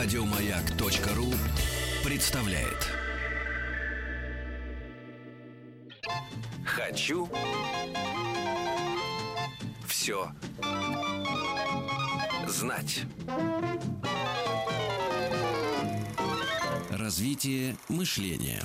Радиомаяк.ру представляет. Хочу все знать. Развитие мышления.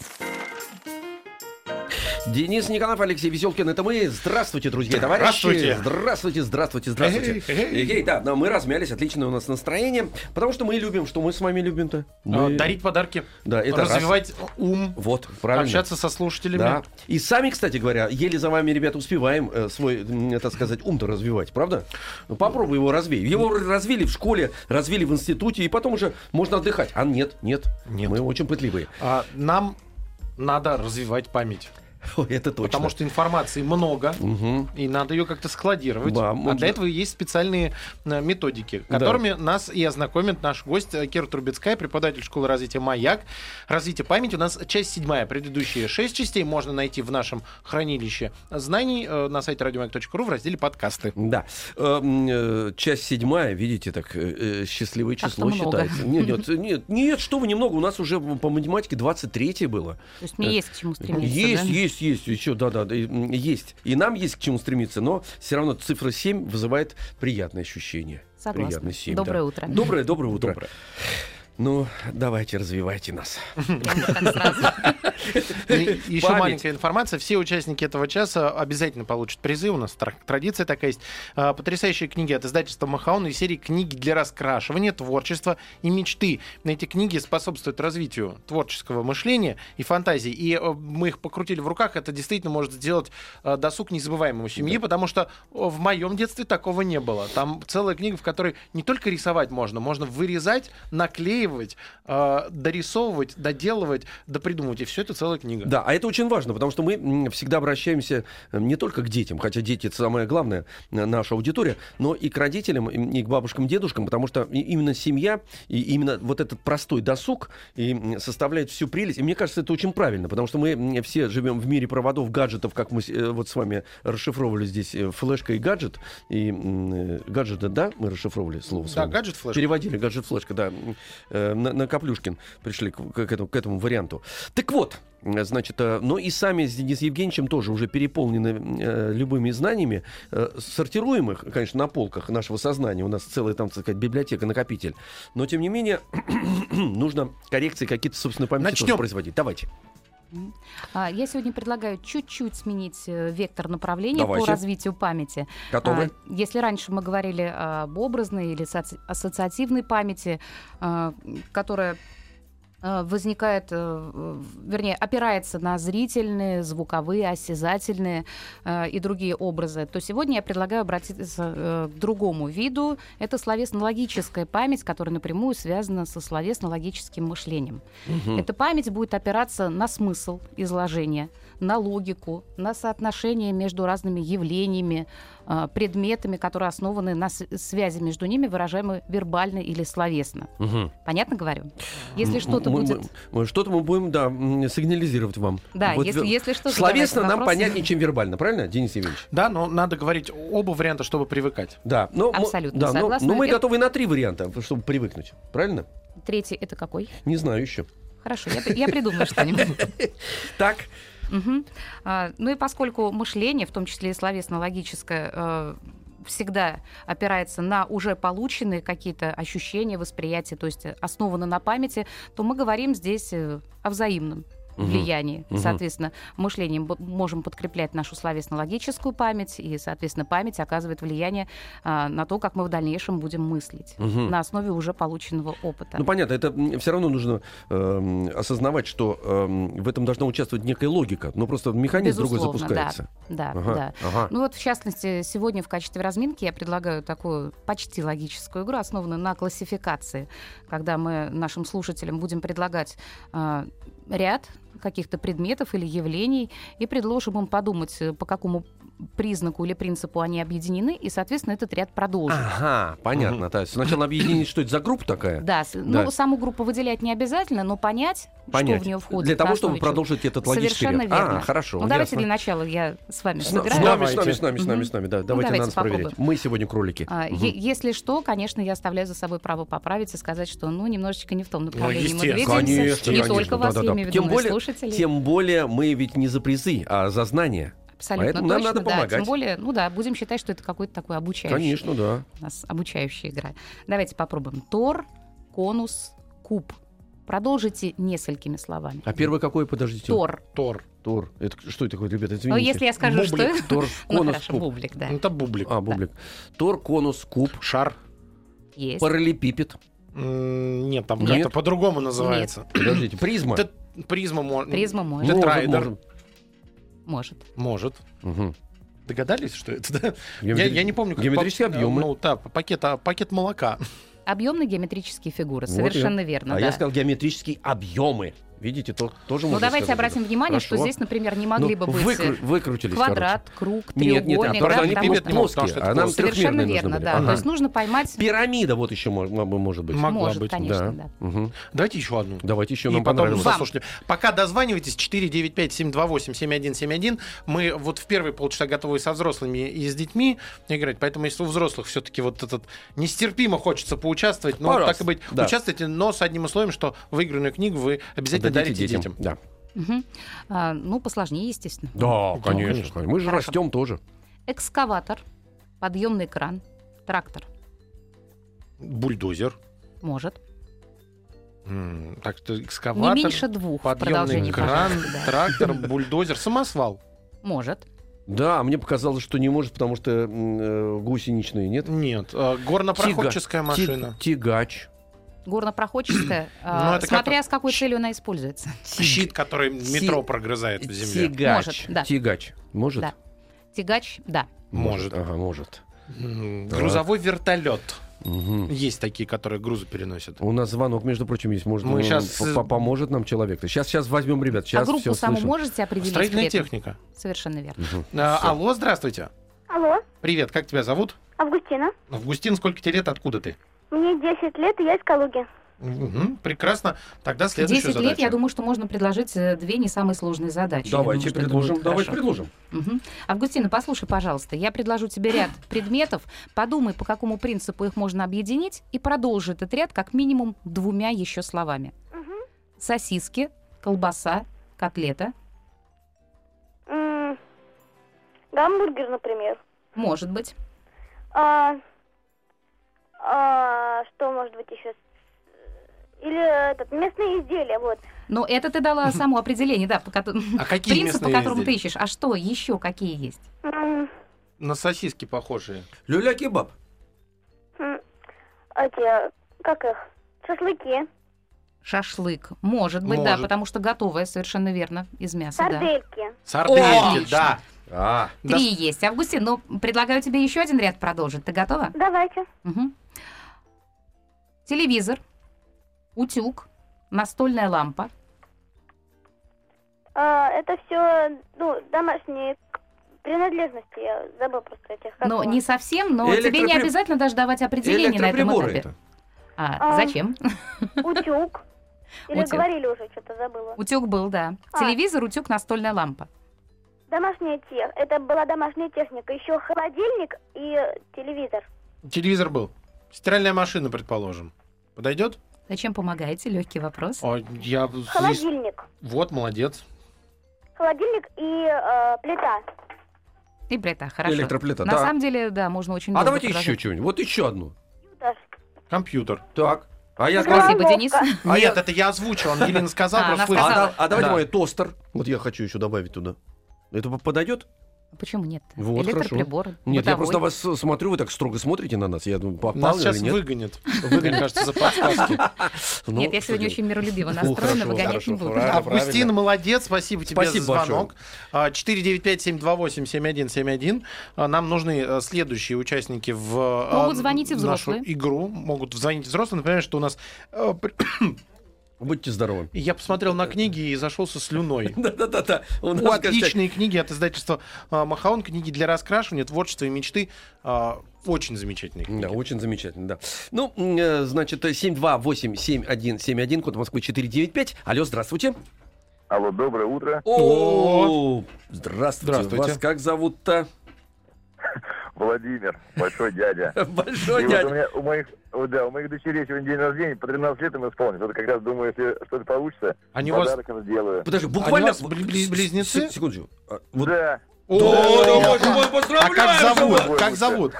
Денис Николаев, Алексей Веселкин, это мы. Здравствуйте, друзья, товарищи. Здравствуйте. Здравствуйте, здравствуйте, здравствуйте. Эй, да, но мы размялись, отличное у нас настроение, потому что мы любим, что мы с вами любим-то. А, Мы- Дарить подарки, Да, это раз. развивать ум, Вот, правильно. общаться со слушателями. Да. И сами, кстати говоря, еле за вами, ребята, успеваем э, свой, м, так сказать, ум-то развивать, правда? Ну, попробуй его развей. Его развили в школе, развили в институте, и потом уже можно отдыхать. А нет, нет, Нет. Мы очень пытливые. А, нам надо развивать память. Это точно. Потому что информации много, Мгм. и надо ее как-то складировать. Да, а можно. для этого есть специальные э, методики, Да. которыми нас и ознакомит наш гость э, Кира Трубецкая, преподаватель школы развития «Маяк». Развитие памяти у нас часть седьмая. Предыдущие шесть частей можно найти в нашем хранилище знаний э, на сайте радиомаяк.ру в разделе «Подкасты». Да. Эм, Часть седьмая, видите, так счастливое число считается. Нет, нет, нет, нет, что вы немного, у нас уже по математике 23 было. То есть мне есть к чему стремиться. Есть, да? есть, есть, еще, да, да, есть. И нам есть к чему стремиться, но все равно цифра 7 вызывает приятное ощущение. Согласна. Приятный 7, Доброе да. утро. Доброе, доброе утро. Доброе. Ну, давайте, развивайте нас. И Еще маленькая информация. Все участники этого часа обязательно получат призы. У нас тр- традиция такая есть. А, Потрясающие книги от издательства Махаон и серии книги для раскрашивания, творчества и мечты. Эти книги способствуют развитию творческого мышления и фантазии. И э, мы их покрутили в руках. Это действительно может сделать э, досуг незабываемым у семьи, потому что в моем детстве такого не было. Там целая книга, в которой не только рисовать можно, можно вырезать, наклеивать, э, дорисовывать, доделывать, допридумывать. И все это целая книга. Да, а это очень важно, потому что мы всегда обращаемся э, не только к детям, хотя дети это самое главное, э, наша аудитория, но и к родителям, и к бабушкам, дедушкам, потому что именно семья, и именно вот этот простой досуг и составляет всю прелесть. И мне кажется, это очень правильно, потому что мы все живем в мире проводов, гаджетов, как мы э, вот с вами расшифровывали здесь флешка и гаджет. И гаджеты, да, мы расшифровывали слово Да, вами? гаджет флешка. Переводили гаджет флешка, да. Э, На, на Каплюшкин пришли к, к этому, к этому варианту. Так вот, значит, э, но и сами с Денисом Евгеньевичем тоже уже переполнены э, любыми знаниями. Э, сортируем их, конечно, на полках нашего сознания. У нас целая там, так сказать, библиотека, накопитель. Но, тем не менее, нужно коррекции какие-то, собственно, памяти тоже Начнем. производить. Давайте. А, Я сегодня предлагаю чуть-чуть сменить э, вектор направления Давайте. по развитию памяти. Готовы? А, Если раньше мы говорили об образной или соци- ассоциативной памяти, а, которая возникает, э, вернее, опирается на зрительные, звуковые, осязательные э, и другие образы, то сегодня я предлагаю обратиться э, к другому виду. Это словесно-логическая память, которая напрямую связана со словесно-логическим мышлением. Мгм. Эта память будет опираться на смысл изложения, на логику, на соотношение между разными явлениями, а, предметами, которые основаны на связи между ними, выражаемые вербально или словесно. Мгм. Понятно говорю? Если что-то мы- будет... мы- мы- Что-то мы будем, да, сигнализировать вам. Да, Вот если, если что-то... Словесно нам вопросы. понятнее, чем вербально, правильно, Денис Евгеньевич? Да, но надо говорить оба варианта, чтобы привыкать. Да, но, мы- Абсолютно да, но- согласна. но мы готовы на три варианта, чтобы привыкнуть. Правильно? Третий — это какой? Не знаю еще. Хорошо, я, я придумаю что-нибудь. Так, Мгм. А, Ну и поскольку мышление, в том числе и словесно-логическое, э, всегда опирается на уже полученные какие-то ощущения, восприятия, то есть основано на памяти, то мы говорим здесь э, о взаимном Мгм. влиянии. Мгм. Соответственно, мышлением можем подкреплять нашу словесно-логическую память, и, соответственно, память оказывает влияние а, на то, как мы в дальнейшем будем мыслить Мгм. на основе уже полученного опыта. ну понятно, это все равно нужно эм, осознавать, что эм, в этом должна участвовать некая логика, но просто механизм другой Безусловно, запускается. Да, Ага, да. ага. Ну вот, в частности, сегодня в качестве разминки я предлагаю такую почти логическую игру, основанную на классификации, когда мы нашим слушателям будем предлагать а, ряд каких-то предметов или явлений и предложим им подумать, э, по какому признаку или принципу они объединены, и, соответственно, этот ряд продолжен. Ага, понятно. То есть сначала объединить, что это за группа такая? Да, с- Да. ну, саму группу выделять не обязательно, но понять, Понять. что в нее входит. Для того, чтобы чего. продолжить этот логический Совершенно ряд. верно. А, хорошо. Ну, давайте ясно. для начала я с вами С, с нами, с нами, с нами, с нами, с нами, да. Давайте давайте надо проверить. попробуем. Мы сегодня кролики. А, е- Если что, конечно, я оставляю за собой право поправить и сказать, что ну немножечко не в том направлении мы естественно. двигаемся. Конечно, не конечно, только вас, да-да-да. я имею в виду, Тем но и более- слушателей. Тем более мы ведь не за призы, а за знания. Абсолютно поэтому нам точно, надо да. помогать. Тем более, ну да, будем считать, что это какой-то такой обучающий. Конечно, да. У нас обучающая игра. Давайте попробуем. Тор, конус, куб. Продолжите несколькими словами. А первый какой, подождите? Тор. Тор. Тор. Это что это такое, ребята, Ну, извините. если я скажу, что... Бублик. Тор, Ну, конус, хорошо, куб. бублик, да. Это бублик. А, бублик. Тор, конус, куб, Шар. Есть. параллелепипед. Нет, там Нет? как-то по-другому называется. Подождите, призма. Т- Призма можно. Призма может. Может, тетраэдр. Может. Может. Мгм. Догадались, что это? да? Я, Геометри- я не помню, как Геометрические по- объемы. Ну, да, пакет, а, пакет молока. Объемные геометрические фигуры. Вот Совершенно я- верно, А да. я сказал геометрические объемы. Видите, то, тоже Ну, можно давайте сказать обратим это. внимание, что Хорошо. здесь, например, не Ну, могли бы быть выкру- выкрутились, квадрат, круг, Нет, нет, треугольник. а, потому да, что они потому что- могут, плоские, потому что а нам. Совершенно верно, да. Ага. То есть нужно поймать... Пирамида вот еще мож- м- может быть. Могла Может, быть. конечно, да. Мгм. Давайте еще одну. Давайте еще И нам потом понравилось. Заслушали. Пока дозванивайтесь, 495-728-7171. Мы вот в первые полчаса готовы со взрослыми и с детьми играть, поэтому если у взрослых все-таки вот этот нестерпимо хочется поучаствовать, ну, так и быть, да. участвуйте, но с одним условием, что выигранную книгу вы обязательно Отдадите дарите детям. Да. Мгм. А, ну, посложнее, естественно. Да, конечно. конечно. Мы же Хорошо. растем тоже. Экскаватор, подъемный кран, трактор. Бульдозер. Может. М, Так что Не экскаватор, меньше двух в подъемный продолжении, кран, пожалуйста, да. трактор, бульдозер, самосвал. Может. Да, мне показалось, что не может, потому что м, э, гусеничные, нет? Нет, э, горнопроходческая Тяга- машина. ти- Тягач. Горнопроходческая, Ну, это смотря с какой целью она используется. Щит, который метро прогрызает в земле. Тягач. Может, да. Тягач. Может? Да. Тягач, да. Может. Ага, может. Грузовой вертолет. Мгм. Есть такие, которые грузы переносят. У нас звонок, между прочим, есть. Может, Мы по- э, по- поможет нам человек. Сейчас, сейчас возьмем, ребят. Сейчас а группу саму слышим. можете определить? Строительная техника. Совершенно верно. Мгм. А, алло, здравствуйте. Алло, Привет, как тебя зовут? Августина. Августин, сколько тебе лет, откуда ты? Мне 10 лет, и я из Калуги. Мгм, прекрасно. Тогда следующая 10 задача. лет, я думаю, что можно предложить э, две не самые сложные задачи. Давайте думаю, предложим. Давайте хорошо. предложим. Мгм. Августина, послушай, пожалуйста, я предложу тебе ряд предметов, подумай, по какому принципу их можно объединить, и продолжи этот ряд как минимум двумя еще словами. Мгм. Сосиски, колбаса, котлета. Гамбургер, например. Может быть. А, а, что может быть еще? Или этот, местные изделия, вот. Но это ты дала само определение, да, по А какие принцип, по которому ты ищешь. А что еще какие есть? На сосиски похожие. Люля-кебаб. Эти, как их? Шашлыки, Шашлык. Может быть, да, Может. потому что готовое, совершенно верно, из мяса, да. сардельки. Сардельки, Отлично. да. А, Да. Три есть. Августин, ну, предлагаю тебе еще один ряд продолжить. Ты готова? Давайте. Мгм. Телевизор, утюг, настольная лампа. А, это все, ну, домашние принадлежности. Я забыл просто этих. его. не совсем, но тебе не Электропри- обязательно даже давать определение на этом этапе. это. А, А. зачем? Утюг. Или Утюг. говорили уже, что-то забыла. Утюг был, да. А. Телевизор, утюг, настольная лампа. Домашняя тех. Это была домашняя техника. Еще холодильник и телевизор. Телевизор был. Стиральная машина, предположим. Подойдет? Зачем помогаете? Легкий вопрос. О, я... здесь- Холодильник. Вот, молодец. Холодильник и э, плита. И плита, хорошо. Электроплита, На да. самом деле, да, можно очень А долго давайте еще продолжать. что-нибудь. Вот еще одну. Компьютер. Компьютер. Так. А я сказал... Спасибо, Денис. А Нет, я- это я озвучил, он Елена сказала, А, просто она слышал. А, сказала. да- а давайте Да. мой тостер. Вот я хочу еще добавить туда. Это по- подойдет? Почему нет? Вот, Электроприбор. Нет, я бытовой. просто вас с- смотрю, вы так строго смотрите на нас. Я думаю, попал Нас или сейчас нет? выгонят. Мне кажется, за подсказки. Ну, Нет, я сегодня очень миролюбиво настроена, хорошо, выгонять хорошо, не буду. Августин, молодец, спасибо тебе Спасибо за звонок. большое. А, 495-728-7171. А, Нам нужны э, следующие участники в а, Могут звонить и нашу взрослые. игру. Могут звонить взрослые. Например, что у нас э, Будьте здоровы. И Я посмотрел на книги и зашелся слюной. Да-да-да. У нас, отличные книги от издательства а, Махаон, книги для раскрашивания, творчества и мечты. А, Очень замечательные книги. Да, очень замечательно, да. Ну, э, значит, 728-7171, код Москвы 495. Алло, здравствуйте. Алло, доброе утро. О, здравствуйте. Здравствуйте. Вас как зовут-то? Владимир, большой дядя. Большой И вот у дядя. меня, у моих, да, у моих дочерей сегодня день рождения, по 13 лет им исполнится. Вот как раз думаю, если что-то получится, Они у вас- подарок им сделаю. Подожди, Они буквально... у вас бли- бли- близнецы? Секундочку. А, Вот Да. О, Да, да, боже мой, А поздравляю! как зовут? Как зовут?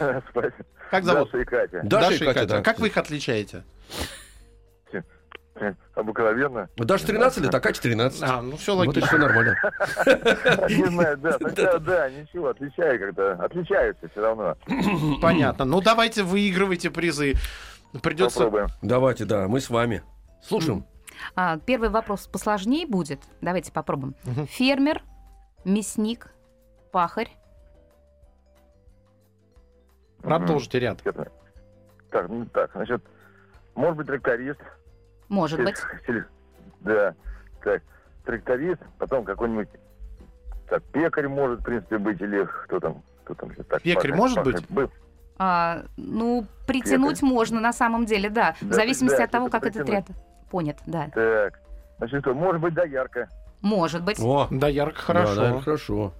Как зовут? Даша и Катя. Даша и Катя, да. Как вы их отличаете? Обыкновенно. Даша 13 лет, а Катя 13. А, ну все Вот и логично. все нормально. Не знаю, да. Сначала, да, ничего, отличаю как-то. Отличаются все равно. Понятно. Ну давайте выигрывайте призы. Придется. Попробуем. Давайте, да, мы с вами. Слушаем. А, первый вопрос посложнее будет. Давайте попробуем. Фермер, мясник, пахарь. Продолжите ряд. Так, ну так, значит, может быть тракторист. Может быть. Сель- Да. Так, тракторист, потом какой-нибудь... Так, пекарь может, в принципе, быть, или кто там, кто там так. Пекарь пахарь, может пахарь быть? был. А, ну, притянуть можно на самом деле, да. В Да, зависимости да, от того, как этот ряд притянуть. понят, да. Так, значит, что, может быть, доярка. Может быть. О, да, хорошо. да, хорошо.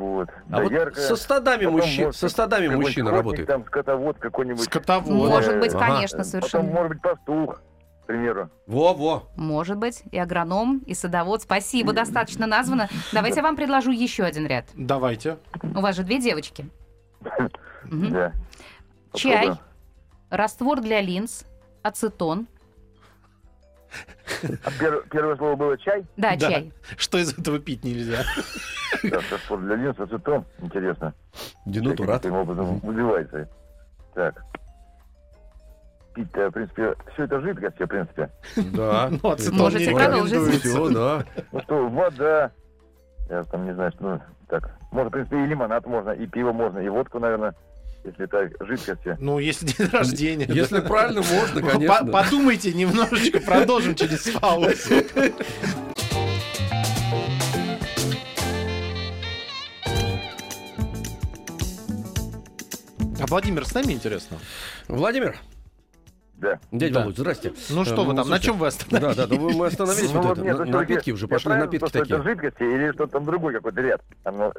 Вот. А вот со стадами потом мужчин, может со стадами охотник, работает. Там скотовод какой-нибудь. Скотовод. Может быть, Ага. конечно, Потом, совершенно. может быть, пастух, к примеру. Во-во. Может быть, и агроном, и садовод. Спасибо, достаточно названо. Давайте я вам предложу еще один ряд. Давайте. У вас же две девочки. Да. Чай, раствор для линз, ацетон. А пер- первое слово было чай. Да, Да. чай. Что из этого пить нельзя? Да, фосфор для линз, ацетон. Интересно. Денатурат. Каким образом убивается. Так. Пить-то, в принципе, все это жидкость, в принципе. Да. Ну, ацетон Можете продолжить. Все, да. Ну что, вода. Я там не знаю, что... Ну, так. Может, в принципе, и лимонад можно, и пиво можно, и водку, наверное, если это жидкости. Ну, если день рождения. Если правильно, можно, конечно. Подумайте немножечко, продолжим через паузу. А Владимир с нами интересно? Владимир, Да. дядя Да. Володь, здрасте. Ну что Э, вы там, на слушайте, чем вы остановились? Да, да, да, вы- мы остановились Ну, вот это. нет, на- ну, Напитки уже пошли, напитки такие. Это жидкости или что-то там другой какой-то ряд, там,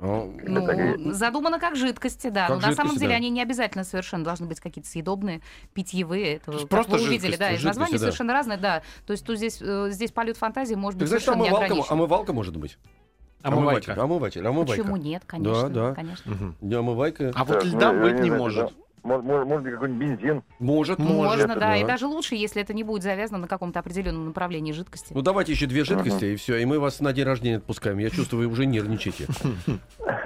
ну, Ну, задумано как жидкости, да. Как Но на самом жидкости, деле да. они не обязательно совершенно должны быть какие-то съедобные, питьевые. Это, как просто вы увидели, жидкости, да, из жидкости, названия да. совершенно разные, да. То есть тут здесь, э, здесь полет фантазии может Так быть значит, совершенно не омывалка, ограничен. омывалка может быть. Омывайка. Омыватель, омывайка. Почему нет, конечно. Да, да. конечно. Мгм. Не омывайка. А вот Так, льда ну, быть не знаю, может. Да. Может, может, может быть, какой-нибудь бензин. Может. Можно, может, да, и даже лучше, если это не будет завязано на каком-то определенном направлении жидкости. Ну давайте еще две жидкости, и все, и мы вас на день рождения отпускаем. Я чувствую, вы уже нервничаете.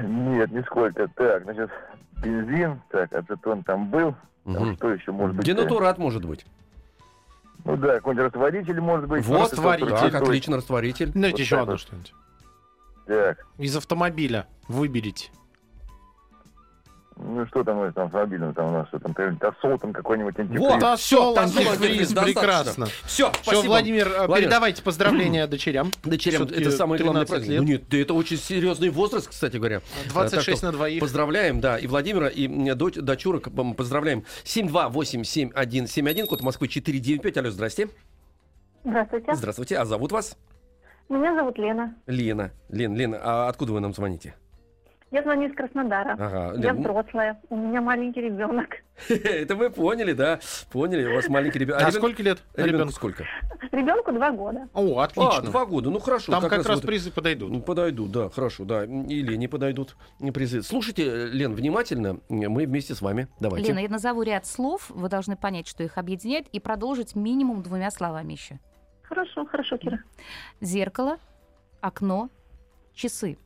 Нет, нисколько. Так, значит, бензин, так, ацетон там был. Там что еще может быть? Денатурат может быть. Ну да, какой-нибудь растворитель может быть. Вот, растворитель. Так, отлично, растворитель. Вот еще одно что-нибудь. Так, Из автомобиля выберите. Ну что там, у нас там с мобильным, там у нас что там, тосол там какой-нибудь антифриз. Вот, тосол, антифриз, прекрасно. Все, Все, спасибо. Владимир, э, Владимир. передавайте поздравления дочерям. Дочерям, это самый главный 13 праздник. лет. Ну нет, да это очень серьезный возраст, кстати говоря. 26 Так что на двоих. Поздравляем, да, и Владимира, и дочь, дочурок поздравляем. 7287171, код Москвы 495. Алло, здрасте. Здравствуйте. Здравствуйте, а зовут вас? Меня зовут Лена. Лена. Лен, Лена, а откуда вы нам звоните? Я звоню из Краснодара. Ага, Я Лен, взрослая. У меня маленький ребенок. это мы поняли, да, поняли, у вас маленький ребенок. А сколько лет Ребенку сколько? Ребенку два года. О, А, отлично. два года, ну хорошо. Там как, раз призы подойдут. Ну, Подойдут, да, хорошо, да. Или не подойдут не призы. Слушайте, Лен, внимательно, мы вместе с вами. Давайте. Лена, я назову ряд слов, вы должны понять, что их объединяет, и продолжить минимум двумя словами еще. Хорошо, хорошо, Кира. Зеркало, окно, часы.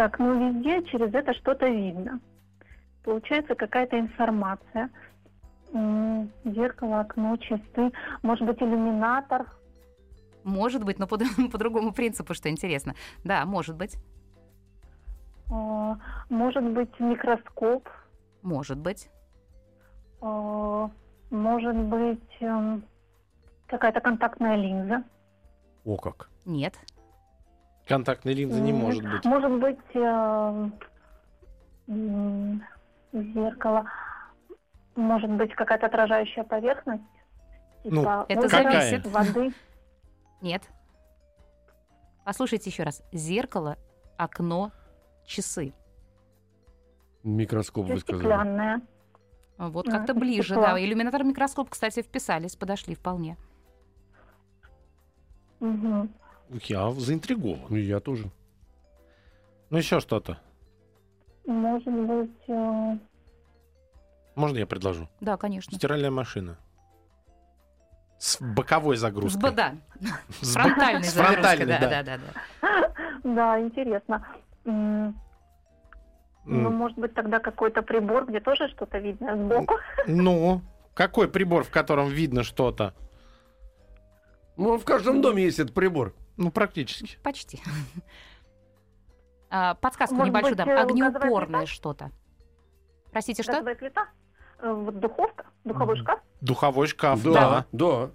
Так, ну везде через это что-то видно. Получается какая-то информация. Зеркало, окно, часы. Может быть, иллюминатор. Может быть, но по, по другому принципу, что интересно. Да, может быть. Э, Может быть, микроскоп. Может быть. Э, Может быть, эм, какая-то контактная линза. О как. Нет. Контактной линзы не может быть. Может быть, э, м, зеркало. Может быть, какая-то отражающая поверхность. Ну, Типа это зависит. воды. Нет. Послушайте еще раз. Зеркало, окно, часы. Микроскоп вы сказали. стеклянное. Вот Да, как-то ближе, стекла. да. Иллюминатор микроскоп, кстати, вписались, подошли вполне. Мгм. Я заинтригован. Ну, Я тоже. Ну, еще что-то. Может быть, э, Можно я предложу? Да, конечно. Стиральная машина. С боковой С загрузкой. Б- да, С фронтальной с загрузкой, фронтальной, да, да. да, да, да. да, интересно. Ну, может быть, тогда какой-то прибор, где тоже что-то видно сбоку. Ну, какой прибор, в котором видно что-то? Ну, в каждом доме есть этот прибор. Ну, практически. Почти. А, Подсказку Может небольшую быть, дам. э, Огнеупорное что-то. Простите, что? Газовая плита, э, вот духовка, духовой шкаф Духовой шкаф, Да, да. да.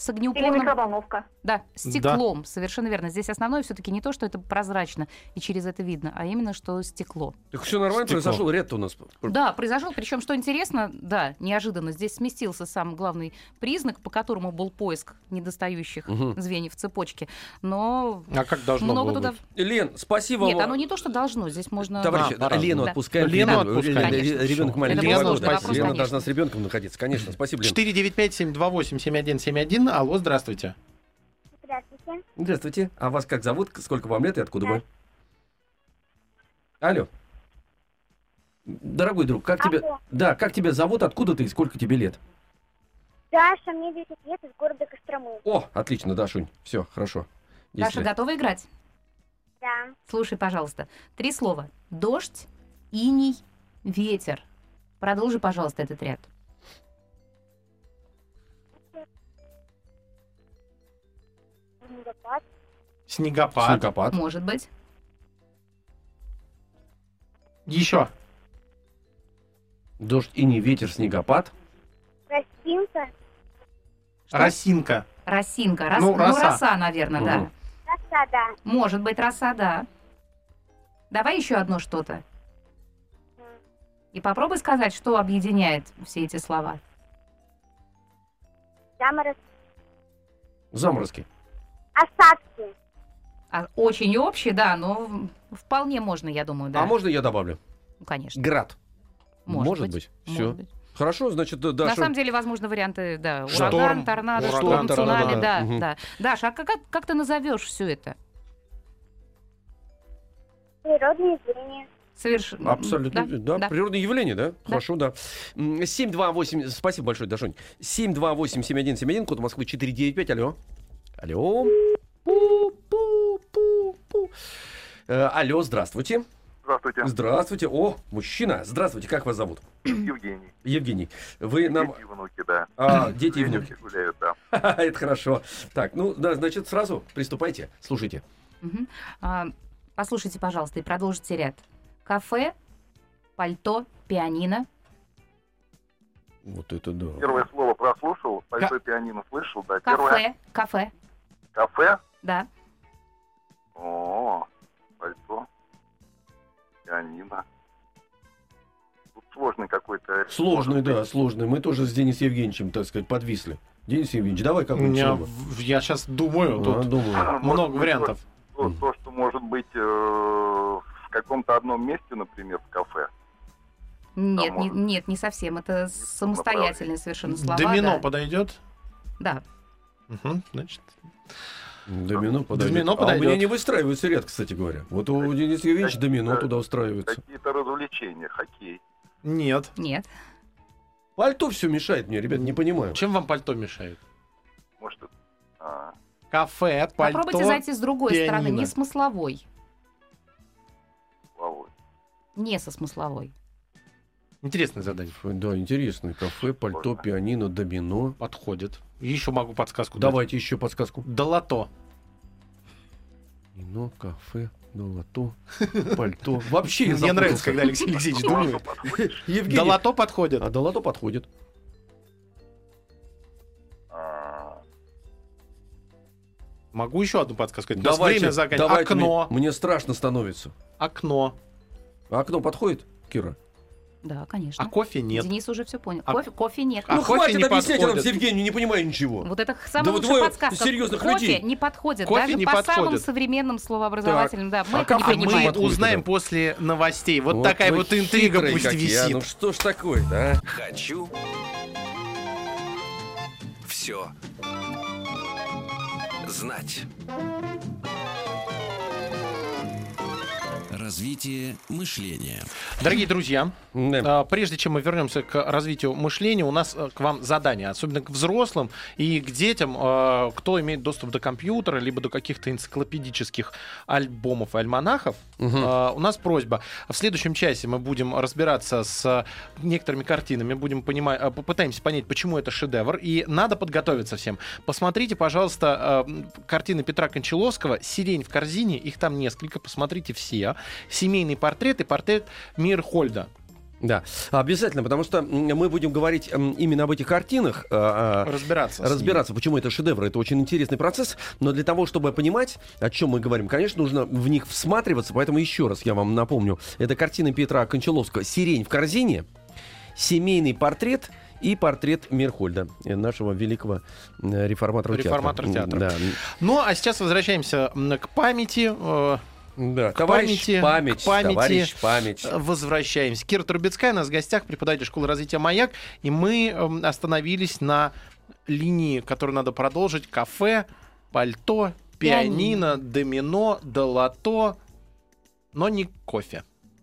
С или огнеупорным... микроволновка. Да, стеклом, совершенно верно. Здесь основное все-таки не то, что это прозрачно и через это видно, а именно, что стекло. Так все нормально Стекло. произошел ряд у нас. Да, произошел, причем, что интересно, да, неожиданно, здесь сместился сам главный признак, по которому был поиск недостающих Мгм. звеньев цепочки, но А как должно много было туда... быть? Лен, спасибо Нет, вам. оно не то, что должно, здесь можно... Товарищи, А, по-разному. Лену Да. отпускаем. Лену Ребенок- отпускаем. Ребенок маленький. Лена конечно. должна с ребенком находиться. Конечно. Спасибо, Лен. 495-728-7171. Алло, здравствуйте. Здравствуйте. Здравствуйте. А вас как зовут? Сколько вам лет и откуда вы? Алло. Дорогой друг, как тебя... Алло. Да, как тебя зовут, откуда ты и сколько тебе лет? Даша, мне 10 лет из города Кострому. О, отлично, Дашунь. Все, хорошо. Даша, лет. готова играть? Да. Слушай, пожалуйста, три слова. Дождь, иней, ветер. Продолжи, пожалуйста, этот ряд. Снегопад. Снегопад. Снегопад. Может быть. Еще. Дождь, иней, ветер, снегопад. Росинка. Что? Росинка. Росинка. Рос- Ну, Ну, роса. роса, наверное, да. Мгм. Рассада. Может быть, роса, да. Давай еще одно что-то. И попробуй сказать, что объединяет все эти слова. Заморозки. Заморозки. Осадки. А, очень общий, да, но вполне можно, я думаю, да. А можно я добавлю? Ну, конечно. Град. Может, быть. Может Все. быть. Хорошо, значит, да. На самом деле, возможно, варианты, да, Шторм, ураган, торнадо, ураган, шторм, торнадо, цунами, да. да, да. Даша, а как, как ты назовешь все это? Природные явления. Совершенно. Абсолютно. Да, природное явление, да? Хорошо, да. М, 728... Спасибо большое, Дашунь. 728-7171, код Москвы 495. Алло. Алло. Пу-пу-пу-пу. Э, Алло, здравствуйте. Здравствуйте, Здравствуйте. О, мужчина. Здравствуйте, как вас зовут? Евгений. Евгений. Вы нам... Дети и внуки, да. А, дети и внуки. Гуляют, да. Это хорошо. Так, ну, да, значит, сразу приступайте. Слушайте. А, послушайте, пожалуйста, и продолжите ряд. Кафе, пальто, пианино. Вот это да. Первое слово прослушал, большой пианино слышал, да. Первое Кафе, кафе, да. О, пальто. Пианино. Тут сложный какой-то. Сложный, да, сложный. Мы тоже с Денисом Евгеньевичем, так сказать, подвисли. Денис Евгеньевич, давай слово. в- я сейчас думаю, А, тут думаю. Много быть, вариантов. То, то, что может быть э, в каком-то одном месте, например, в кафе. Нет, не, может. нет, не совсем. Это самостоятельные совершенно слова. Домино да. подойдет? Да. Мгм, значит, Домино подойдет. Домино А у подойдет. меня не выстраивается ряд, кстати говоря. Вот у Дениса Евгеньевича домино туда устраивается. Какие-то развлечения, хоккей. нет. Нет. Пальто все мешает мне, ребят, не понимаю. Чем вам пальто мешает? Может, это- а, Кафе, пальто. Попробуйте зайти с другой стороны, пианино. не смысловой. Славой. Не со смысловой. Интересное задание. Да, интересно. Кафе, пальто, пианино, домино. Подходит. Еще могу подсказку дать. Давайте еще подсказку. Долото. Вино, кафе, долото, пальто. Вообще Мне нравится, запутался. когда Алексей Алексеевич думает. Евгений. Да лото подходит. А долото подходит. А, Могу еще одну подсказку. сказать? Давайте, время заканчивается. давайте, Окно. Мне, мне страшно становится. Окно. А окно подходит, Кира? Да, конечно. А кофе нет. Денис уже все понял. А- Кофе, кофе нет. А ну кофе хватит не объяснять нам подходит. Евгению, не понимаю ничего. Вот это самая Да лучшая подсказка. серьезных кофе людей. не подходит. Кофе Даже не по самым подходит. современным словообразовательным. Да, мы А это не А мы понимаем. Подходит, узнаем да. после новостей. Вот, такая вы вот интрига пусть какие, а. висит. Ну что ж такое-то, а? Хочу все знать. Развитие мышления. Дорогие друзья, Да. а, прежде чем мы вернемся к развитию мышления, у нас э, к вам задание, особенно к взрослым и к детям, э, кто имеет доступ до компьютера, либо до каких-то энциклопедических альбомов и альманахов. Э, У нас просьба. В следующем часе мы будем разбираться с некоторыми картинами, будем понимать, попытаемся понять, почему это шедевр. И надо подготовиться всем. Посмотрите, пожалуйста, картины Петра Кончаловского «Сирень в корзине». Их там несколько, посмотрите все. Семейный портрет и портрет Мирхольда. Да, обязательно, потому что мы будем говорить именно об этих картинах, а, а, Разбираться. разбираться, почему это шедевр. Это очень интересный процесс, но для того, чтобы понимать, о чем мы говорим, конечно, нужно в них всматриваться, поэтому еще раз я вам напомню. Это картина Петра Кончаловского «Сирень в корзине», семейный портрет и портрет Мирхольда, э, нашего великого э, реформатора театра. Реформатора театра. Да, Ну, а сейчас возвращаемся к памяти. Да. К Товарищ памяти, память, к памяти. товарищ память. Возвращаемся. Кира Трубецкая у нас в гостях, преподаватель школы развития «Маяк». И мы эм, остановились на линии, которую надо продолжить. Кафе, пальто, пианино, домино, долото, но не кофе.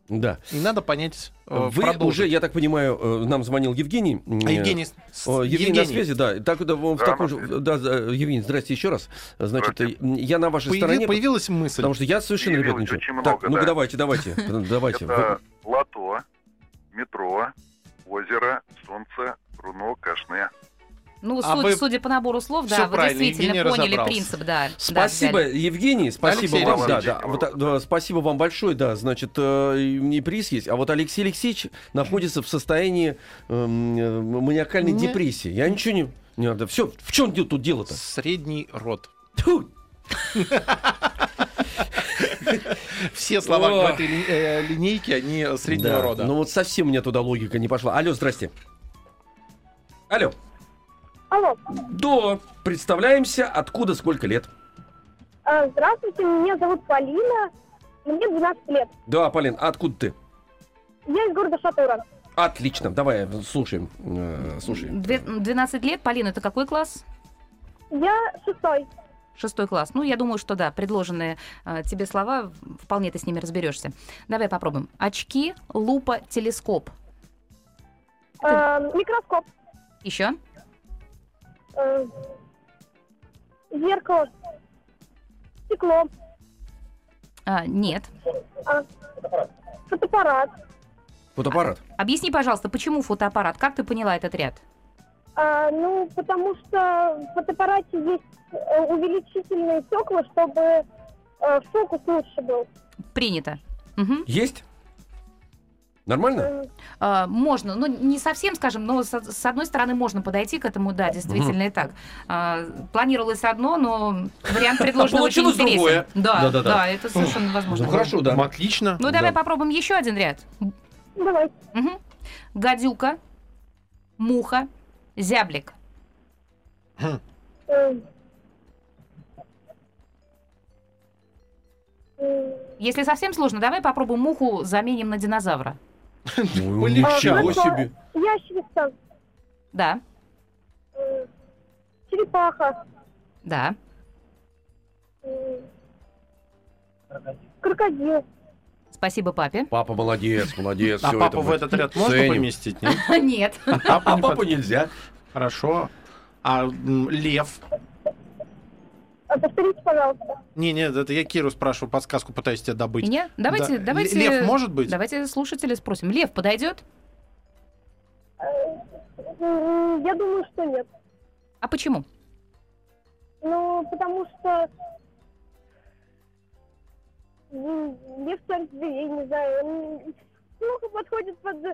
Да. И надо понять, э, Вы продолжить. уже, я так понимаю, э, нам звонил Евгений. А Евгений, с- О, Евгений, на связи, да. Так, да, в Да, таком же, да, да, Евгений, здрасте еще раз. Значит, э, я на вашей Появи- стороне, появилась мысль. потому что я совершенно, ребят, ничего. очень Так, много, ну-ка да. давайте, давайте, давайте. Это лото, метро, озеро, солнце, руно, кашне. Ну, А судя, вы- судя по набору слов, Всё да, вы правильно, действительно Евгений поняли разобрался. принцип, да. Спасибо, да. Евгений, спасибо Алексей вам. Да, да, вот, да, спасибо вам большое, да. Значит, э, и приз есть. А вот Алексей Алексеевич находится в состоянии эм, э, маниакальной Не- депрессии. Я ничего не... не надо. Все, в чем тут дело-то? Средний род. Тьфу. Все слова в этой э, линейке, они среднего Да, рода. Ну вот совсем мне туда логика не пошла. Алло, здрасте. Алло. Алло, Да, представляемся, откуда, сколько лет. э, здравствуйте, меня зовут Полина, мне 12 лет. Да, Полин, а откуда ты? Я из города Шатура. Отлично, давай, слушаем. э, слушаем. Две- 12 лет, Полина, это какой класс? Я шестой. Шестой класс. Ну, я думаю, что да, предложенные э, тебе слова, вполне ты с ними разберешься. Давай попробуем. Очки, лупа, телескоп. Э, микроскоп, Еще? Э, зеркало, стекло, А, нет. э, фотоаппарат. Фотоаппарат. Объясни, пожалуйста, почему фотоаппарат? Как ты поняла этот ряд? Э, ну, потому что в фотоаппарате есть э, увеличительные стекла, чтобы э, фокус лучше был. Принято. Мгм. Есть? Нормально? А, можно, ну не совсем, скажем, но с, с одной стороны можно подойти к этому, да, действительно и так. А, планировалось одно, но вариант предложен очень интересен. Да, Да-да-да. да, это совершенно возможно. Ну, хорошо, да. Отлично. Ну давай Да. попробуем еще один ряд. давай. Гадюка, муха, зяблик. Э, Если совсем сложно, давай попробуем муху заменим на динозавра. Ничего Хорошо. себе. Ящерица, Да, э, черепаха, да. крокодил. Спасибо папе. Папа молодец, молодец. А папу в этот ряд можно поместить? нет? Нет. А папу нельзя. Хорошо. А лев? А повторите, пожалуйста. Не, нет, это я Киру спрашиваю, подсказку пытаюсь тебе добыть. Меня? Давайте, Да. давайте. Лев может быть? Давайте слушателя спросим. Лев подойдет? М, Я думаю, что нет. А почему? Ну, потому что м, Лев царь зверей, не знаю, он плохо подходит под... э,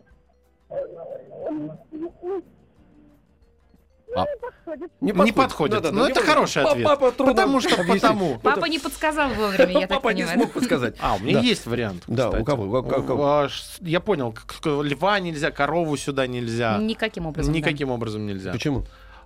э, ну, А. не подходит. Не подходит. Ну, не это подходит. хороший Па- ответ. Папа Потому что объяснить. потому. Папа не подсказал вовремя, я так Папа не понимаю. смог подсказать. А, у меня Да. есть вариант. Да, у кого? У кого? А, Я понял, к- к- льва нельзя, корову сюда нельзя. Никаким образом. да. Никаким образом нельзя. Почему?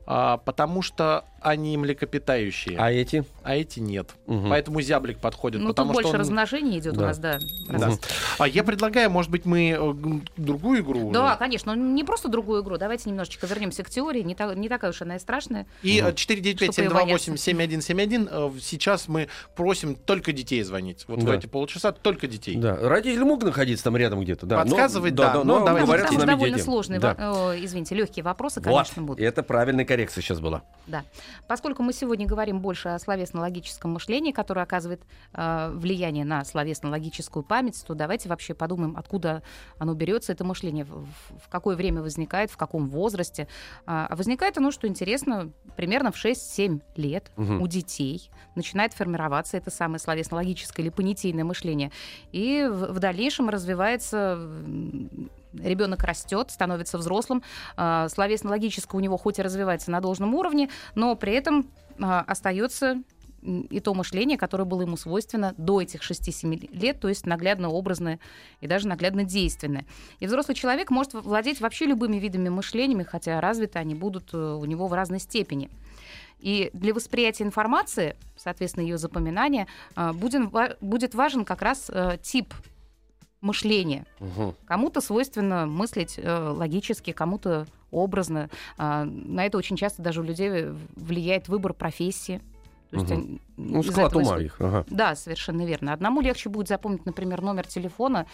А, потому что они млекопитающие, А эти? а эти нет. Мгм. Поэтому зяблик подходит. Ну, тут потому больше что он... размножения идет у Да. нас, да. Да. А я предлагаю, может быть, мы э, другую игру Да, уже? конечно, но не просто другую игру. Давайте немножечко вернемся к теории. Не, та- не такая уж она и страшная. И Мгм. э, 495-728-7171. э, Сейчас мы просим только детей звонить. Вот в Да. эти полчаса только детей. Да, родитель мог находиться там рядом где-то, да. но- Подсказывать, да, но но давайте говорят Там нами довольно дети. сложные, Да. во- э, извините, легкие вопросы, Вот, конечно, будут. это правильная коррекция сейчас была. Да. Поскольку мы сегодня говорим больше о словесно-логическом мышлении, которое оказывает э, влияние на словесно-логическую память, то давайте вообще подумаем, откуда оно берется, это мышление, в, в- какое время возникает, в каком возрасте. А а возникает оно, что интересно, примерно в 6-7 лет Мгм. у детей начинает формироваться это самое словесно-логическое или понятийное мышление. И в, в дальнейшем развивается ребенок растет, становится взрослым, а, словесно-логическое у него хоть и развивается на должном уровне, но при этом а, остается и то мышление, которое было ему свойственно до этих 6-7 лет, то есть наглядно-образное и даже наглядно-действенное. И взрослый человек может владеть вообще любыми видами мышлениями, хотя развиты они будут э, у него в разной степени. И для восприятия информации, соответственно, ее запоминания, а, будет важен как раз э, тип мышления. Мгм. Кому-то свойственно мыслить э, логически, кому-то образно. А, на это очень часто даже у людей влияет выбор профессии. То есть Мгм. они Ну, склад этого ума их. Ага. Да, совершенно верно. Одному легче будет запомнить, например, номер телефона,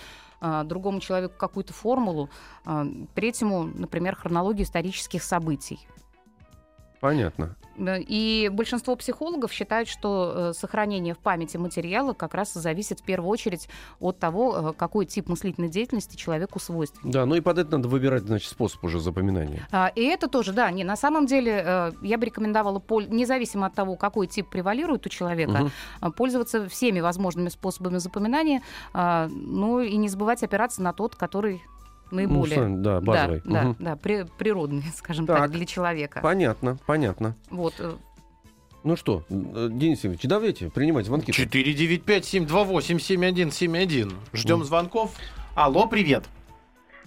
а, другому человеку какую-то формулу, а, третьему, например, хронологию исторических событий. Понятно. И большинство психологов считают, что э, сохранение в памяти материала как раз зависит в первую очередь от того, э, какой тип мыслительной деятельности человеку свойственен. Да, ну и под это надо выбирать, значит, способ уже запоминания. А, И это тоже, да, не, на самом деле э, я бы рекомендовала, независимо от того, какой тип превалирует у человека, а, пользоваться всеми возможными способами запоминания, а, ну и не забывать опираться на тот, который наиболее... что, да, базовый. Да, да, Мгм. да, при- природный, скажем так, Так. для человека. Понятно, понятно. Вот. э, Ну что, э, Денис Евгеньевич, давайте принимать звонки. 495-728-7171. Ждем звонков. Алло, привет.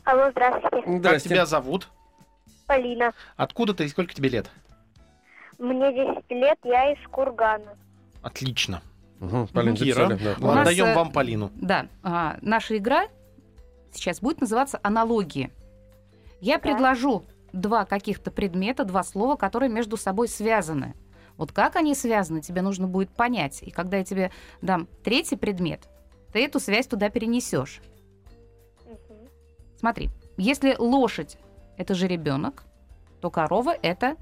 Алло, здравствуйте. Как тебя зовут? Полина. Откуда ты и сколько тебе лет? Мне 10 лет, я из Кургана. Отлично. Мгм, Полина, Кира. да. У нас, Отдаем э, вам Полину. Да, а, наша игра сейчас будет называться аналогии. Я Да. предложу два каких-то предмета, два слова, которые между собой связаны. Вот как они связаны, тебе нужно будет понять. И когда я тебе дам третий предмет, ты эту связь туда перенесешь. Мгм. Смотри, если лошадь это же ребенок, то корова это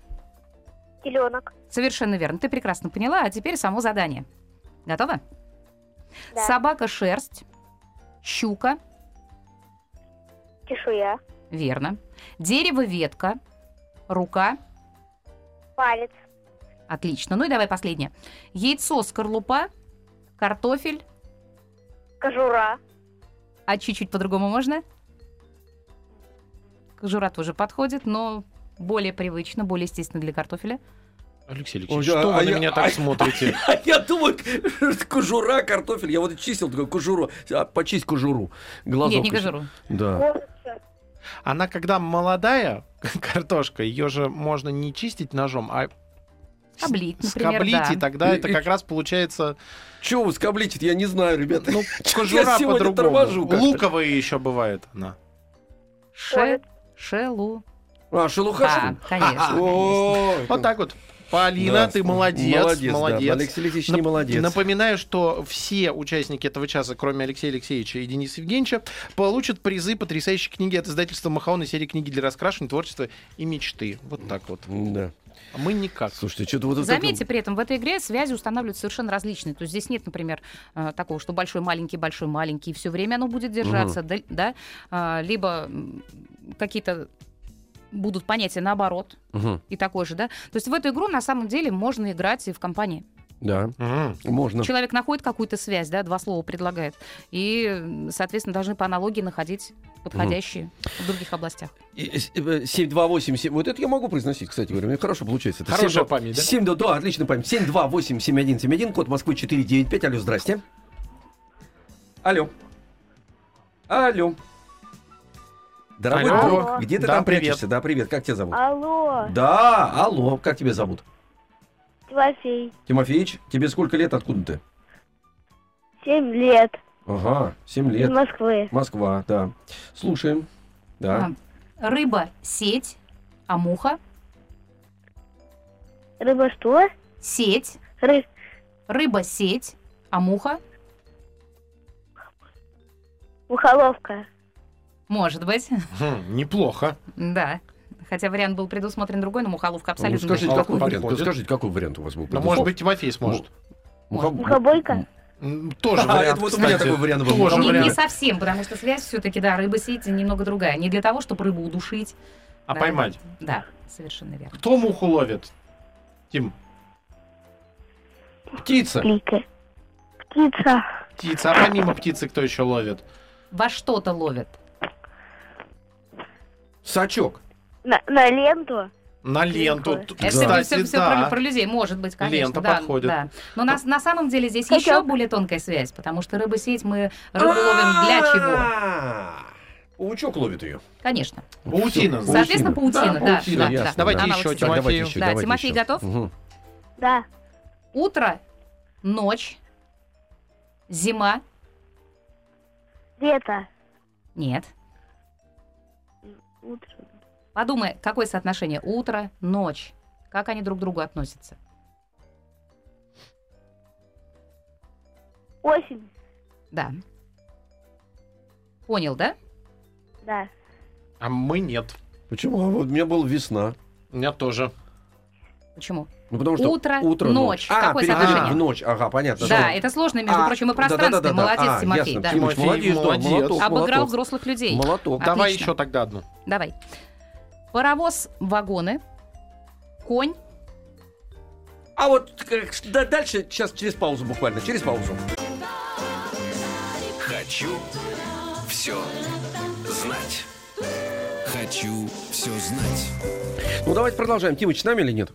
Теленок. совершенно верно. Ты прекрасно поняла, а теперь само задание. Готова? Да. Собака шерсть, щука, Чешуя. Верно. Дерево, ветка, рука. Палец. Отлично. Ну и давай последнее. Яйцо, скорлупа, картофель. Кожура. А чуть-чуть по-другому можно? Кожура тоже подходит, но более привычно, более естественно для картофеля. Алексей Ой, Алексеевич, а- что а вы на я- меня так а- смотрите? А я думаю, кожура, картофель. Я вот чистил такую кожуру. А, почисть кожуру. Глазок. Нет, не кожуру. Да. Она когда молодая картошка, ее же можно не чистить ножом, а Скоблить, например, скоблить, да. и тогда И- это и- как раз получается Чего вы скоблите? Я не знаю, ребята. ну, Я кожура по-другому. Луковая еще бывает она. Ше, шелу. А, шелуха. А, ли? конечно. Ой, Вот так вот. Полина, Да, ты молодец, Молодец, молодец. да. Алексей Алексеевич не молодец. Напоминаю, что все участники этого часа, кроме Алексея Алексеевича и Дениса Евгеньевича, получат призы потрясающей книги от издательства Махаон и серии книги для раскрашивания, творчества и мечты. Вот так вот. Да. А мы никак. Слушайте, что-то вот это... Заметьте, при этом в этой игре связи устанавливаются совершенно различные. То есть здесь нет, например, э, такого, что большой маленький, большой маленький, и все время оно будет держаться, да, да? А, либо какие-то будут понятия наоборот Мгм. и такой же, да. То есть в эту игру на самом деле можно играть и в компании. Да, М. можно. Человек находит какую-то связь, да, два слова предлагает, и, соответственно, должны по аналогии находить подходящие в других областях. И- и- э, 728, семь- вот это я могу произносить, кстати говоря, мне хорошо получается. Это Хорошая 7, память, да? 7, да, да, отличная память. 728 7171, код Москвы 495. Алло, здрасте. Алло. Алло. Дорогой Алло. друг, где ты Да, там привет. прячешься? Да, привет, как тебя зовут? Алло, Да, алло, как тебя зовут? Тимофей, Тимофеич, тебе сколько лет, откуда ты? семь лет, Ага, 7 из лет. Москвы. Москва, да. Слушаем. Да. А, Рыба — сеть, а муха Рыба что? — сеть. Ры... Рыба — сеть, а муха Мухоловка. Может быть. Хм, Неплохо. Да. Хотя вариант был предусмотрен другой, но мухоловка Ну, абсолютно скажите, Мухоловка какой вариант? Ну, скажите, какой вариант у вас был? Но, может быть, Тимофей сможет. Мухобойка. Тоже А, вариант, это вот у меня такой вариант был. Тоже не, совсем, потому что связь все-таки, да, рыба сеть немного другая. Не для того, чтобы рыбу удушить. А да. поймать. Да, совершенно верно. Кто муху ловит? Тим, Птица. Лика. Птица. птица. А помимо птицы кто еще ловит? Во что-то ловят. Сачок. На, на ленту. На ленту. Линку. Это Кстати, все, да. про, про людей, может быть, конечно. Лента да, подходит. да. Но на, на самом деле здесь Сачок. еще более тонкая связь, потому что рыба сеть мы рыбу ловим для чего? Паучок ловит ее. Конечно. Паутина. Соответственно, паутина, да. паутина, да, ясно, да. Давайте Аналог еще. Так, давайте Тимофею. еще, Да, давайте Тимофей еще. готов? Мгм. Да. Утро, ночь, зима. Лето. Нет. Утро. Подумай, какое соотношение утро, ночь. Как они друг к другу относятся? Осень. Да. Понял, да? Да. А мы нет. Почему? А Вот у меня была весна. У меня тоже. Почему? Ну, потому что Утро, утро, ночь. А, Какое соотношение? в ночь. Ага, понятно. Да, это сложно, между А, прочим, и да-да-да-да-да. пространстве. Молодец, А, Тимофей, ясно. да. Тимофей, молодец, да, молодец. молоток, Обыграл молоток. взрослых людей. Молоток. А. Давай Отлично. еще тогда одну. Давай. Паровоз, вагоны, конь. А вот да, дальше, сейчас через паузу буквально, через паузу. Хочу все знать. Хочу все знать. Ну, давайте продолжаем. Тимыч с нами или нет?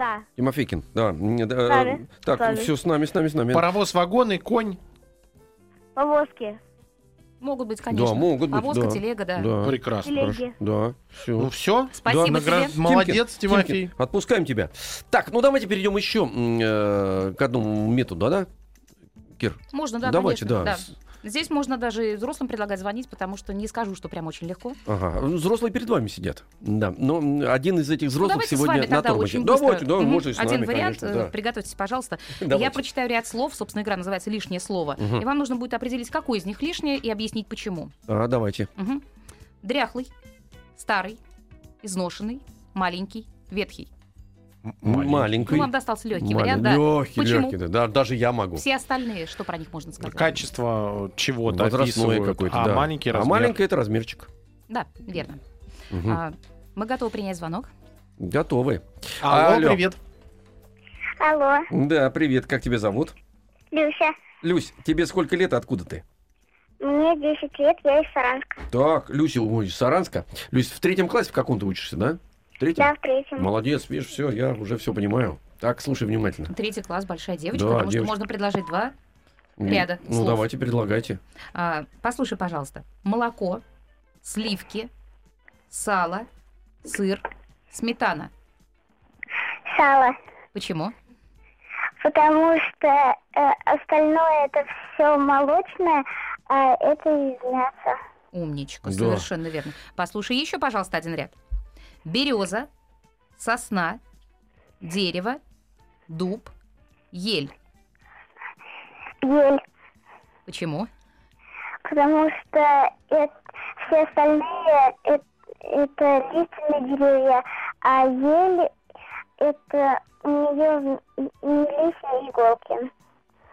Да. Тимофейкин, да. Да, э, нами. Так, С нами. все, с нами, с нами, с нами. Паровоз, вагон и конь. Повозки. Могут быть, конечно. Да, могут быть, Повозка, да. телега, да. Да, Прекрасно. Телеги. да, все. Ну все. Спасибо Награ- тебе. Молодец, Тимофей. отпускаем тебя. Так, ну давайте перейдем еще э, к одному методу, да? Кир? Можно, да, Давайте, конечно. да. Здесь можно даже и взрослым предлагать звонить, потому что не скажу, что прям очень легко. Ага, взрослые перед вами сидят. Да, но один из этих Ну, взрослых давайте сегодня на тогда тормозе. очень быстро. Давайте, да, Мгм. можно и с Один нами, вариант. конечно, э, да. Приготовьтесь, пожалуйста. Давайте. Я прочитаю ряд слов. Собственно, игра называется «Лишнее слово». Мгм. И вам нужно будет определить, какое из них лишнее, и объяснить, почему. А, давайте. Мгм. Дряхлый, старый, изношенный, маленький, ветхий. Маленький. Маленький. Ну, вам достался легкий вариант, да. Легкий, Почему? легкий, да. Да, Даже я могу. Все остальные, что про них можно сказать? Качество чего-то Возрастное какое-то, а да. маленький А размер. маленький это размерчик. Да, верно. Мгм. А, мы готовы принять звонок. Готовы. Алло, Алло. привет. Алло. Да, привет, как тебя зовут? Люся. Люсь, тебе сколько лет, откуда ты? Мне 10 лет, я из Саранска. Так, Люся, ой, из Саранска. Люсь, в третьем классе в каком ты учишься, да? В третьем? Да, в третьем. Молодец, видишь, все, я уже все понимаю. Так, слушай внимательно. Третий класс, большая девочка, Да, потому девочка. что можно предложить два. Ряда Ну, слов. давайте, предлагайте. А, послушай, пожалуйста. Молоко, сливки, сало, сыр, сметана. Сало. Почему? Потому что э, остальное это все молочное, а это из мяса. Умничка, Да. совершенно верно. Послушай еще, пожалуйста, один ряд. Береза, сосна, дерево, дуб, ель. Ель. Почему? Потому что э- все остальные э- это лиственные деревья, а ель это у нее не листья, а иголки.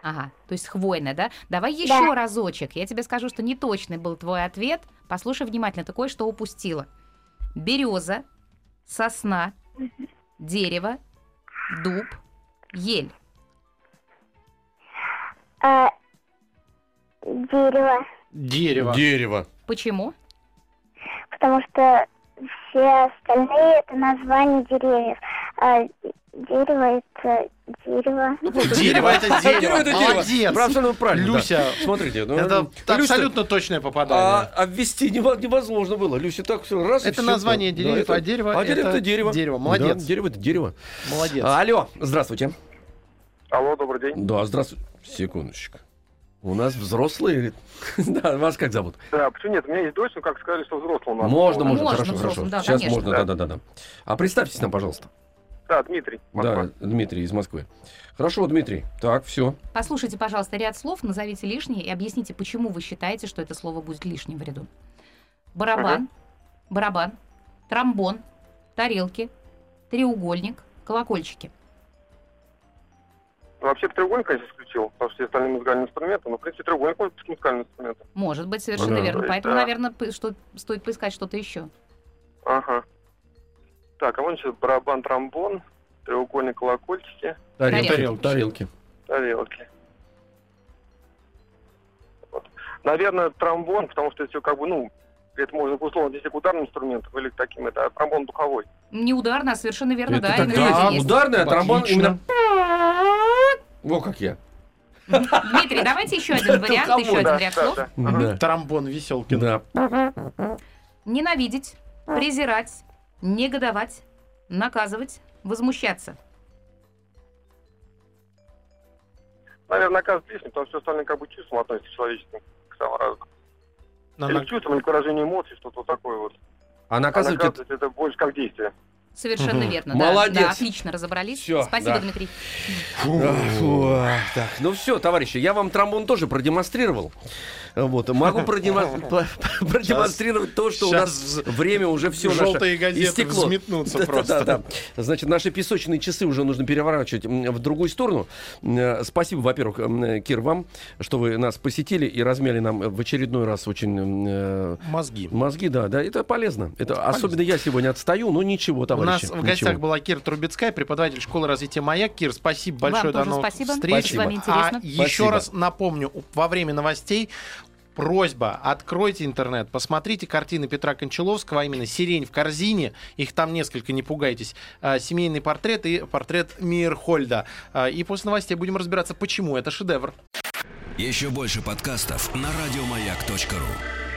Ага, то есть хвойная, да? Давай еще Да. разочек. Я тебе скажу, что неточный был твой ответ. Послушай внимательно, ты кое-что упустила. Береза, сосна, дерево, дуб, ель. А, дерево. Дерево. Дерево. Почему? Потому что все остальные это названия деревьев. А дерево это дерево. Дерево это дерево. Дерево это дерево. Молодец. Абсолютно правильно. да. Люся, Смотрите. ну, Это Люся, абсолютно точное А попадание. обвести нево- невозможно было. Люся так все раз Это название Да, деревьев, это- а дерево А дерево это дерево. дерево. Молодец. Да, дерево это дерево. Молодец. Алло, здравствуйте. Алло, добрый день. Да, здравствуйте. Секундочку. У нас взрослые. Да, вас как зовут? Да, почему нет? У меня есть дочь, но как сказали, что взрослый у нас. Можно, можно, Можно хорошо, хорошо. да, Сейчас конечно. можно, да, да, да, да. А представьтесь нам, пожалуйста. Да, Дмитрий. Москва. Да, Дмитрий из Москвы. Хорошо, Дмитрий. Так, все. Послушайте, пожалуйста, ряд слов, назовите лишние и объясните, почему вы считаете, что это слово будет лишним в ряду. Барабан, барабан, тромбон, тарелки, треугольник, колокольчики. Ну, вообще треугольник, конечно, исключил, потому что все остальные музыкальные инструменты, но, в принципе, треугольник может быть музыкальным инструментом. Может быть, совершенно Да. верно. Есть, Поэтому, да. наверное, что, стоит поискать что-то еще. Ага. Так, а вон сейчас барабан, тромбон, треугольник, колокольчики, Тарелки. Тарелки. Тарелки. тарелки. Вот. Наверное, тромбон, потому что это все как бы, ну, это можно условно здесь к ударным инструментам или к таким, это а тромбон духовой. Не ударно, а совершенно верно, Это да. так- да, есть. ударная, а тромбон Отлично. именно... Во как я. Дмитрий, давайте еще один вариант, еще один ряд слов. Тромбон Веселкин. Да. Ненавидеть, презирать, негодовать, наказывать, возмущаться. Наверное, оказывается лишним, потому что все остальные как бы к чувствам относятся к человеческим, к самым разным. Или к чувствам, или к выражению эмоций, что-то вот такое вот. А А наказывать это... наказывать это больше как действие. Совершенно Мгм. верно. да. Молодец. Да, отлично разобрались. Всё, Спасибо, да. Дмитрий. Фу, а, так, ну все, товарищи, я вам тромбон тоже продемонстрировал. Вот, могу продемонстрировать то, что у нас время уже все желтые газеты взметнутся Да, просто. Да, да. Значит, наши песочные часы уже нужно переворачивать в другую сторону. Спасибо, во-первых, Кир, вам, что вы нас посетили и размяли нам в очередной раз очень э, Мозги. мозги, да, да, это полезно. Это особенно я сегодня отстаю, но ничего, У нас в гостях ничего. была Кира Трубецкая, преподаватель школы развития «Маяк». Кир, спасибо Вам большое. тоже До новых спасибо. встреч. С вами А интересно. еще Спасибо. раз напомню, во время новостей Просьба, откройте интернет, посмотрите картины Петра Кончаловского, а именно «Сирень в корзине», их там несколько, не пугайтесь, а, семейный портрет и портрет Мирхольда. А, И после новостей будем разбираться, почему это шедевр. Еще больше подкастов на радиомаяк.ру.